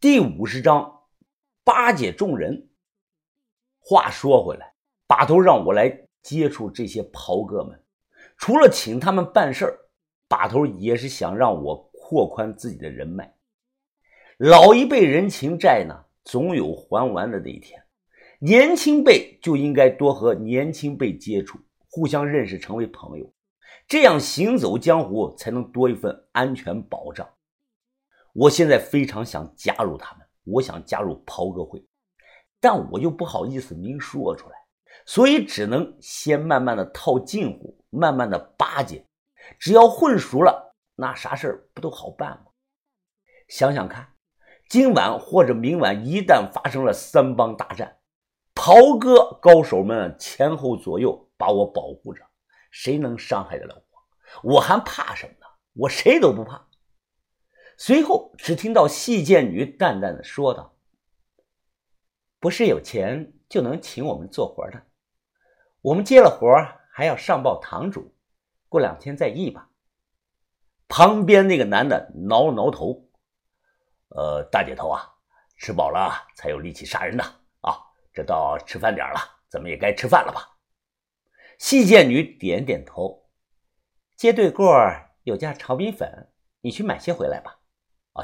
第五十章，巴结众人。话说回来，把头让我来接触这些袍哥们，除了请他们办事儿，把头也是想让我扩宽自己的人脉。老一辈人情债呢，总有还完的那一天。年轻辈就应该多和年轻辈接触，互相认识，成为朋友，这样行走江湖才能多一份安全保障。我现在非常想加入他们，我想加入袍哥会，但我又不好意思明说出来，所以只能先慢慢的套近乎，慢慢的巴结。只要混熟了，那啥事儿不都好办吗？想想看，今晚或者明晚一旦发生了三帮大战，袍哥高手们前后左右把我保护着，谁能伤害得了我？我还怕什么呢？我谁都不怕。随后，只听到细贱女淡淡的说道：“不是有钱就能请我们做活的，我们接了活还要上报堂主，过两天再议吧。”旁边那个男的挠了挠头：“呃，大姐头啊，吃饱了才有力气杀人的啊！这到吃饭点了，咱们也该吃饭了吧？”细贱女点点头：“街对过有家炒米粉，你去买些回来吧。”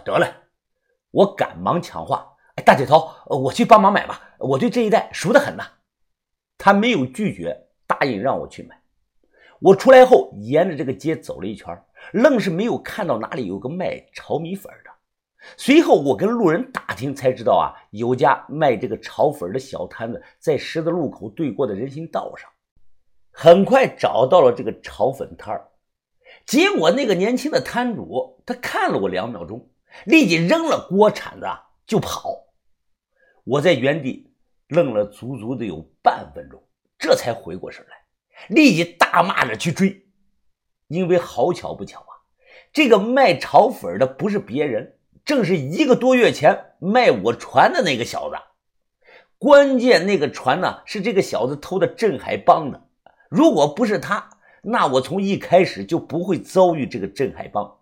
得嘞！我赶忙抢话：“哎，大姐头，我去帮忙买吧，我对这一带熟得很呐。”他没有拒绝，答应让我去买。我出来后，沿着这个街走了一圈，愣是没有看到哪里有个卖炒米粉的。随后，我跟路人打听，才知道啊，有家卖这个炒粉的小摊子在十字路口对过的人行道上。很快找到了这个炒粉摊儿，结果那个年轻的摊主，他看了我两秒钟。立即扔了锅铲子就跑，我在原地愣了足足的有半分钟，这才回过神来，立即大骂着去追。因为好巧不巧啊，这个卖炒粉的不是别人，正是一个多月前卖我船的那个小子。关键那个船呢，是这个小子偷的镇海帮的。如果不是他，那我从一开始就不会遭遇这个镇海帮。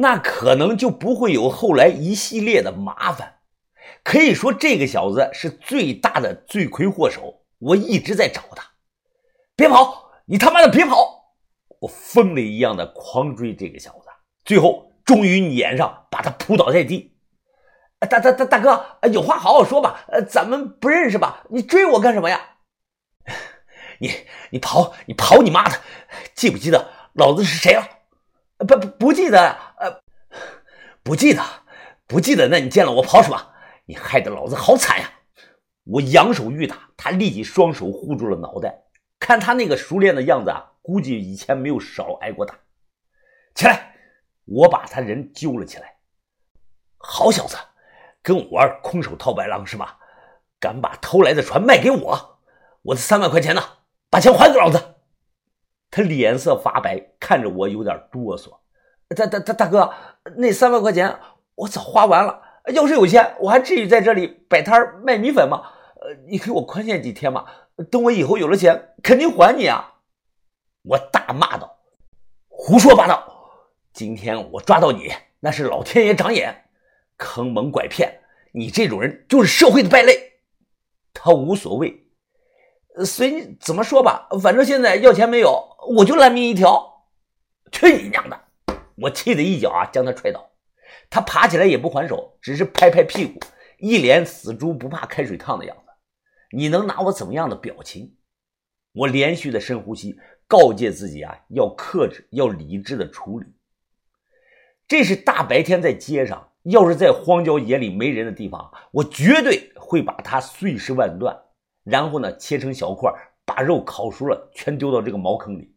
那可能就不会有后来一系列的麻烦。可以说，这个小子是最大的罪魁祸首。我一直在找他，别跑！你他妈的别跑！我疯了一样的狂追这个小子，最后终于撵上，把他扑倒在地。大大大大哥，有话好好说吧，呃，咱们不认识吧？你追我干什么呀？你你跑你跑你妈的！记不记得老子是谁了？不不不记得，不记得，不记得。那你见了我跑什么？你害得老子好惨呀！我扬手欲打，他立即双手护住了脑袋。看他那个熟练的样子啊，估计以前没有少挨过打。起来，我把他人揪了起来。好小子，跟我玩空手套白狼是吧？敢把偷来的船卖给我？我的三万块钱呢？把钱还给老子！他脸色发白，看着我有点哆嗦。大大大大哥，那三万块钱我早花完了。要是有钱，我还至于在这里摆摊卖米粉吗？呃，你给我宽限几天嘛。等我以后有了钱，肯定还你啊！我大骂道：“胡说八道！今天我抓到你，那是老天爷长眼。坑蒙拐骗，你这种人就是社会的败类。”他无所谓。随你怎么说吧，反正现在要钱没有，我就烂命一条。去你娘的！我气得一脚啊，将他踹倒。他爬起来也不还手，只是拍拍屁股，一脸死猪不怕开水烫的样子。你能拿我怎么样的表情？我连续的深呼吸，告诫自己啊，要克制，要理智的处理。这是大白天在街上，要是在荒郊野岭没人的地方，我绝对会把他碎尸万段。然后呢，切成小块，把肉烤熟了，全丢到这个茅坑里。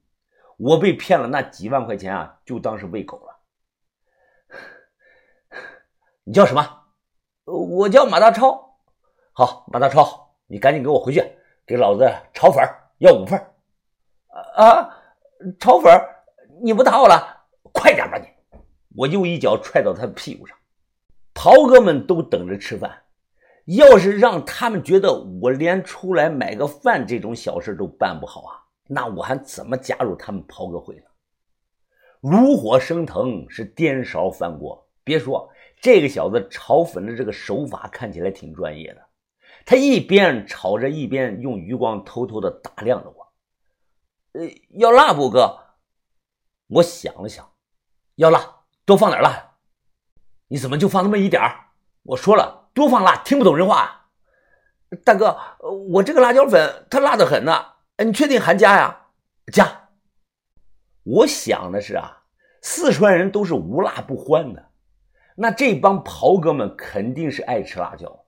我被骗了那几万块钱啊，就当是喂狗了。你叫什么？我叫马大超。好，马大超，你赶紧给我回去，给老子炒粉要五份。啊，炒粉你不打我了？快点吧你！我又一脚踹到他的屁股上。袍哥们都等着吃饭。要是让他们觉得我连出来买个饭这种小事都办不好啊，那我还怎么加入他们袍哥会呢？炉火升腾是颠勺翻锅，别说这个小子炒粉的这个手法看起来挺专业的。他一边炒着，一边用余光偷偷的打量着我。呃，要辣不，哥？我想了想，要辣，多放点辣。你怎么就放那么一点我说了，多放辣，听不懂人话。大哥，我这个辣椒粉它辣的很呢，你确定还加呀？加。我想的是啊，四川人都是无辣不欢的，那这帮袍哥们肯定是爱吃辣椒。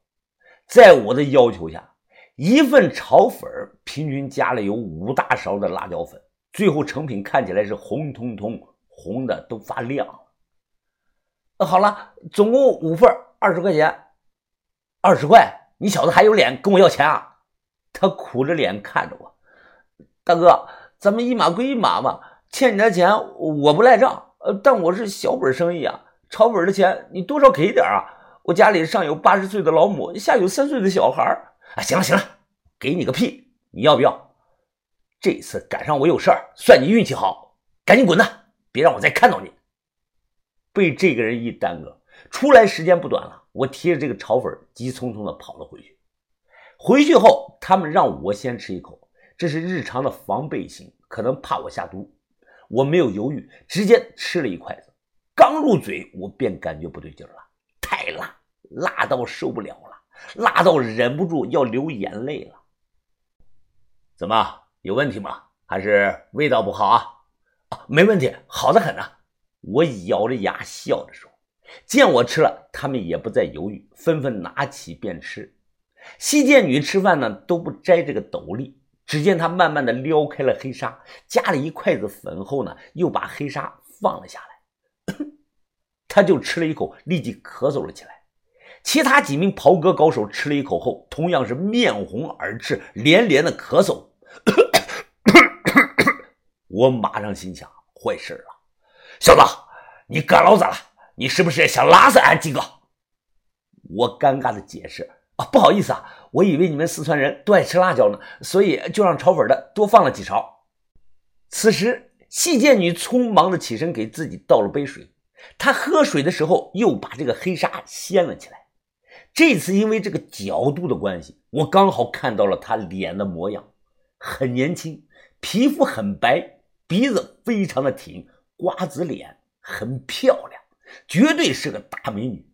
在我的要求下，一份炒粉平均加了有五大勺的辣椒粉，最后成品看起来是红彤彤，红的都发亮了。好了，总共五份，二十块钱。二十块，你小子还有脸跟我要钱啊？他苦着脸看着我，大哥，咱们一码归一码嘛，欠你的钱我不赖账，呃，但我是小本生意啊，炒粉的钱你多少给点啊。我家里上有八十岁的老母，下有三岁的小孩啊，行了行了，给你个屁！你要不要？这次赶上我有事儿，算你运气好，赶紧滚蛋，别让我再看到你。被这个人一耽搁，出来时间不短了。我提着这个炒粉，急匆匆的跑了回去。回去后，他们让我先吃一口，这是日常的防备心，可能怕我下毒。我没有犹豫，直接吃了一筷子。刚入嘴，我便感觉不对劲了。太辣，辣到受不了了，辣到忍不住要流眼泪了。怎么有问题吗？还是味道不好啊？啊，没问题，好的很呢。我咬着牙笑着说。见我吃了，他们也不再犹豫，纷纷拿起便吃。西涧女吃饭呢都不摘这个斗笠，只见他慢慢的撩开了黑纱，夹了一筷子粉后呢，又把黑纱放了下来。他就吃了一口，立即咳嗽了起来。其他几名袍哥高手吃了一口后，同样是面红耳赤，连连的咳嗽。我马上心想：坏事了，小子，你干老子了？你是不是想拉死俺几个？我尴尬的解释：啊，不好意思啊，我以为你们四川人都爱吃辣椒呢，所以就让炒粉的多放了几勺。此时，细贱女匆忙的起身给自己倒了杯水。她喝水的时候，又把这个黑纱掀了起来。这次因为这个角度的关系，我刚好看到了她脸的模样，很年轻，皮肤很白，鼻子非常的挺，瓜子脸，很漂亮，绝对是个大美女。